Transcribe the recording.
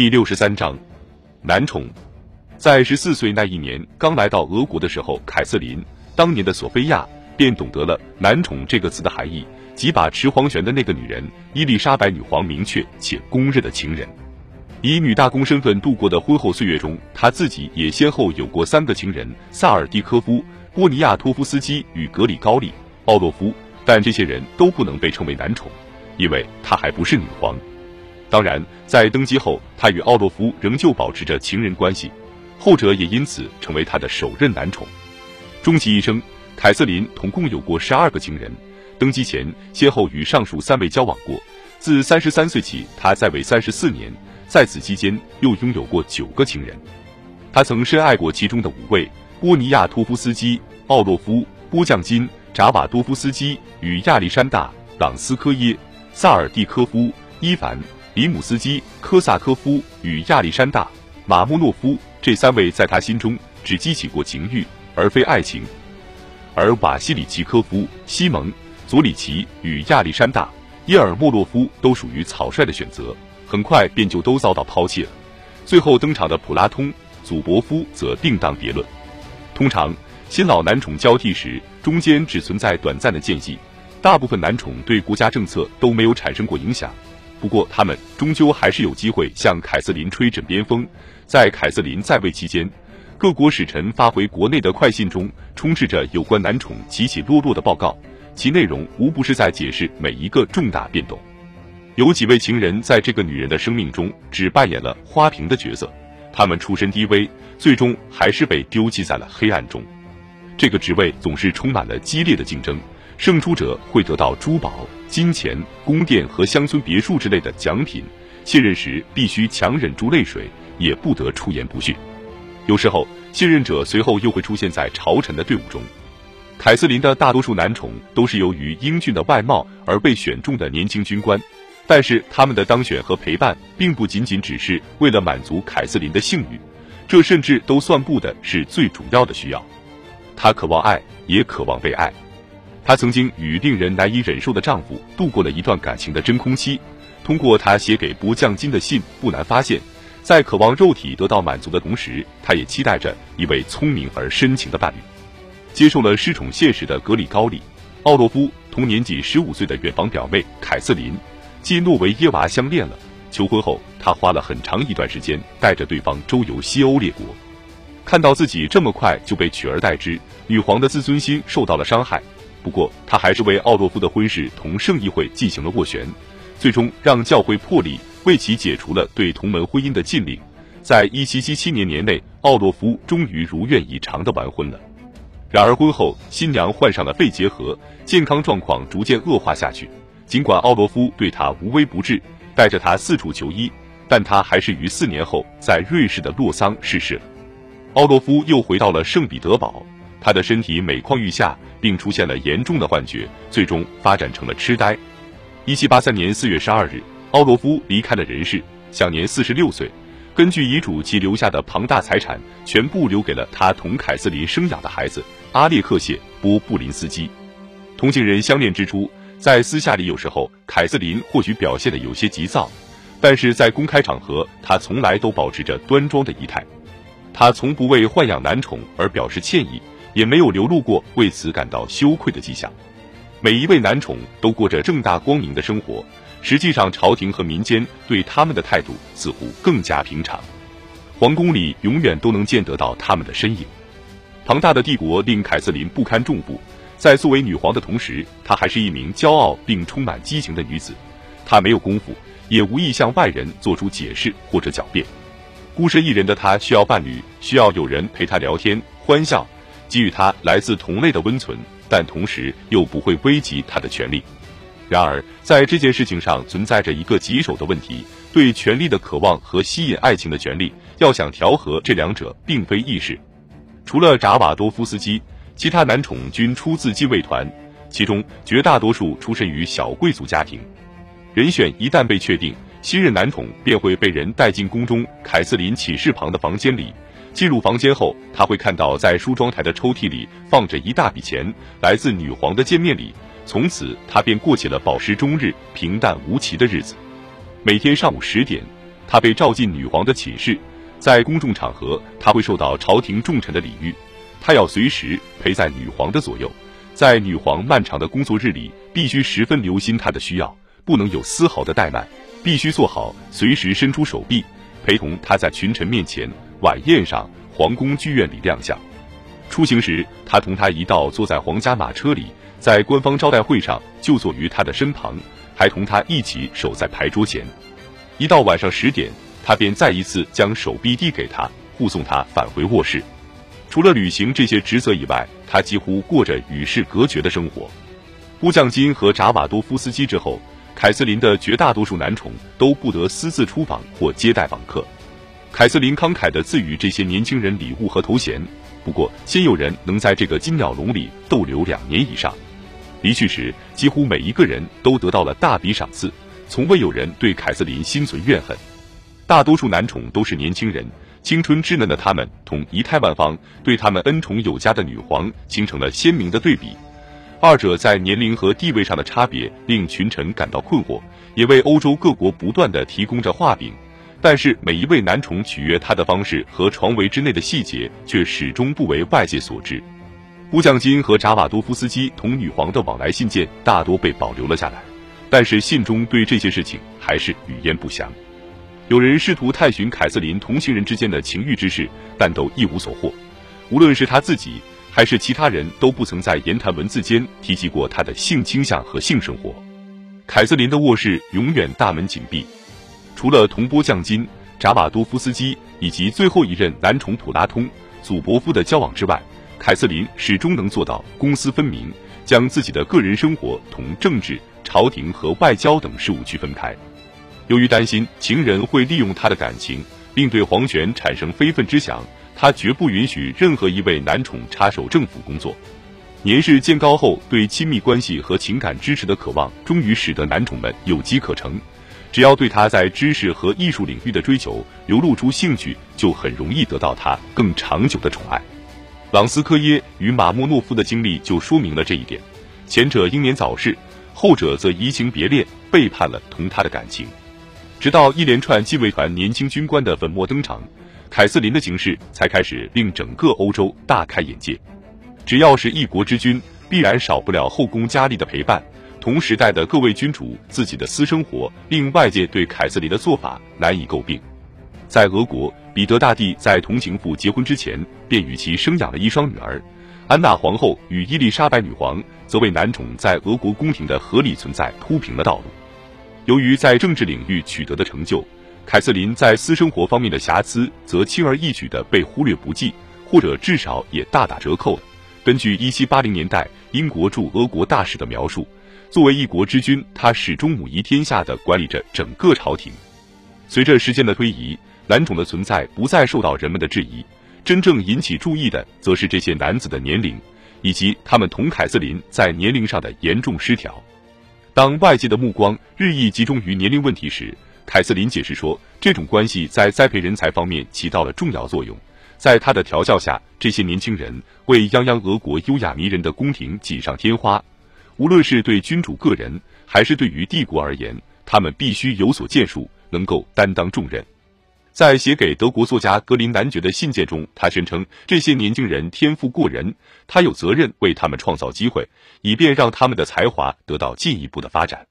第六十三章，男宠。在十四岁那一年，刚来到俄国的时候，凯瑟琳当年的索菲亚便懂得了“男宠”这个词的含义，即把持皇权的那个女人伊丽莎白女皇明确且公认的情人。以女大公身份度过的婚后岁月中，她自己也先后有过三个情人：萨尔蒂科夫、波尼亚托夫斯基与格里高利·奥洛夫。但这些人都不能被称为男宠，因为她还不是女皇。当然，在登基后，他与奥洛夫仍旧保持着情人关系，后者也因此成为他的首任男宠。终其一生，凯瑟琳统共有过十二个情人。登基前，先后与上述三位交往过。自三十三岁起，他在位三十四年，在此期间又拥有过九个情人。他曾深爱过其中的五位：波尼亚托夫斯基、奥洛夫、波将金、扎瓦多夫斯基与亚历山大·朗斯科耶、萨尔蒂科夫、伊凡。里姆斯基、科萨科夫与亚历山大·马莫诺夫这三位在他心中只激起过情欲，而非爱情；而瓦西里奇科夫、西蒙、佐里奇与亚历山大·耶尔莫洛夫都属于草率的选择，很快便就都遭到抛弃了。最后登场的普拉通、祖伯夫则另当别论。通常，新老男宠交替时，中间只存在短暂的间隙，大部分男宠对国家政策都没有产生过影响。不过，他们终究还是有机会向凯瑟琳吹枕边风。在凯瑟琳在位期间，各国使臣发回国内的快信中，充斥着有关男宠起起落落的报告，其内容无不是在解释每一个重大变动。有几位情人在这个女人的生命中只扮演了花瓶的角色，他们出身低微，最终还是被丢弃在了黑暗中。这个职位总是充满了激烈的竞争。胜出者会得到珠宝、金钱、宫殿和乡村别墅之类的奖品。卸任时必须强忍住泪水，也不得出言不逊。有时候，卸任者随后又会出现在朝臣的队伍中。凯瑟琳的大多数男宠都是由于英俊的外貌而被选中的年轻军官，但是他们的当选和陪伴并不仅仅只是为了满足凯瑟琳的性欲，这甚至都算不的是最主要的需要。他渴望爱，也渴望被爱。她曾经与令人难以忍受的丈夫度过了一段感情的真空期。通过她写给不降金的信，不难发现，在渴望肉体得到满足的同时，她也期待着一位聪明而深情的伴侣。接受了失宠现实的格里高利·奥洛夫同年仅十五岁的远房表妹凯瑟琳·基诺维耶娃相恋了。求婚后，他花了很长一段时间带着对方周游西欧列国。看到自己这么快就被取而代之，女皇的自尊心受到了伤害。不过，他还是为奥洛夫的婚事同圣议会进行了斡旋，最终让教会破例为其解除了对同门婚姻的禁令。在一七七七年年内，奥洛夫终于如愿以偿的完婚了。然而婚后，新娘患上了肺结核，健康状况逐渐恶化下去。尽管奥洛夫对她无微不至，带着她四处求医，但她还是于四年后在瑞士的洛桑逝世了。奥洛夫又回到了圣彼得堡。他的身体每况愈下，并出现了严重的幻觉，最终发展成了痴呆。一七八三年四月十二日，奥罗夫离开了人世，享年四十六岁。根据遗嘱，其留下的庞大财产全部留给了他同凯瑟琳生养的孩子阿列克谢·波布林斯基。同情人相恋之初，在私下里有时候凯瑟琳或许表现的有些急躁，但是在公开场合，她从来都保持着端庄的仪态。她从不为豢养男宠而表示歉意。也没有流露过为此感到羞愧的迹象。每一位男宠都过着正大光明的生活，实际上朝廷和民间对他们的态度似乎更加平常。皇宫里永远都能见得到他们的身影。庞大的帝国令凯瑟琳不堪重负，在作为女皇的同时，她还是一名骄傲并充满激情的女子。她没有功夫，也无意向外人做出解释或者狡辩。孤身一人的她需要伴侣，需要有人陪她聊天欢笑。给予他来自同类的温存，但同时又不会危及他的权利。然而，在这件事情上存在着一个棘手的问题：对权力的渴望和吸引爱情的权利，要想调和这两者，并非易事。除了扎瓦多夫斯基，其他男宠均出自禁卫团，其中绝大多数出身于小贵族家庭。人选一旦被确定，新任男宠便会被人带进宫中凯瑟琳寝室旁的房间里。进入房间后，他会看到在梳妆台的抽屉里放着一大笔钱，来自女皇的见面礼。从此，他便过起了饱食终日、平淡无奇的日子。每天上午十点，他被召进女皇的寝室，在公众场合他会受到朝廷重臣的礼遇，他要随时陪在女皇的左右，在女皇漫长的工作日里，必须十分留心她的需要，不能有丝毫的怠慢，必须做好随时伸出手臂，陪同她在群臣面前、晚宴上、皇宫剧院里亮相。出行时，他同他一道坐在皇家马车里，在官方招待会上就坐于他的身旁，还同他一起守在牌桌前。一到晚上十点，他便再一次将手臂递给他，护送他返回卧室。除了履行这些职责以外，他几乎过着与世隔绝的生活。乌将金和扎瓦多夫斯基之后，凯瑟琳的绝大多数男宠都不得私自出访或接待访客。凯瑟琳慷慨地赐予这些年轻人礼物和头衔，不过鲜有人能在这个金鸟笼里逗留两年以上。离去时，几乎每一个人都得到了大笔赏赐。从未有人对凯瑟琳心存怨恨，大多数男宠都是年轻人，青春稚嫩的他们同仪态万方、对他们恩宠有加的女皇形成了鲜明的对比。二者在年龄和地位上的差别令群臣感到困惑，也为欧洲各国不断的提供着画饼。但是每一位男宠取悦她的方式和床围之内的细节却始终不为外界所知。乌将金和扎瓦多夫斯基同女皇的往来信件大多被保留了下来。但是信中对这些事情还是语焉不详。有人试图探寻凯瑟琳同行人之间的情欲之事，但都一无所获。无论是他自己还是其他人都不曾在言谈文字间提及过他的性倾向和性生活。凯瑟琳的卧室永远大门紧闭，除了同波将金扎瓦多夫斯基以及最后一任男宠普拉通祖伯夫的交往之外，凯瑟琳始终能做到公私分明，将自己的个人生活同政治。朝廷和外交等事务区分开。由于担心情人会利用他的感情，并对皇权产生非分之想，他绝不允许任何一位男宠插手政府工作。年事渐高后，对亲密关系和情感支持的渴望，终于使得男宠们有机可乘。只要对他在知识和艺术领域的追求流露出兴趣，就很容易得到他更长久的宠爱。朗斯科耶与马莫诺夫的经历就说明了这一点。前者英年早逝。后者则移情别恋，背叛了同他的感情。直到一连串禁卫团年轻军官的粉墨登场，凯瑟琳的形势才开始令整个欧洲大开眼界。只要是一国之君，必然少不了后宫佳丽的陪伴。同时代的各位君主自己的私生活，令外界对凯瑟琳的做法难以诟病。在俄国，彼得大帝在同情妇结婚之前，便与其生养了一双女儿。安娜皇后与伊丽莎白女皇则为男宠在俄国宫廷的合理存在铺平了道路。由于在政治领域取得的成就，凯瑟琳在私生活方面的瑕疵则轻而易举地被忽略不计，或者至少也大打折扣。根据1780年代英国驻俄国大使的描述，作为一国之君，他始终母仪天下的管理着整个朝廷。随着时间的推移，男宠的存在不再受到人们的质疑。真正引起注意的，则是这些男子的年龄，以及他们同凯瑟琳在年龄上的严重失调。当外界的目光日益集中于年龄问题时，凯瑟琳解释说，这种关系在栽培人才方面起到了重要作用。在他的调教下，这些年轻人为泱泱俄国优雅迷人的宫廷锦上添花。无论是对君主个人，还是对于帝国而言，他们必须有所建树，能够担当重任。在写给德国作家格林男爵的信件中，他宣称这些年轻人天赋过人，他有责任为他们创造机会，以便让他们的才华得到进一步的发展。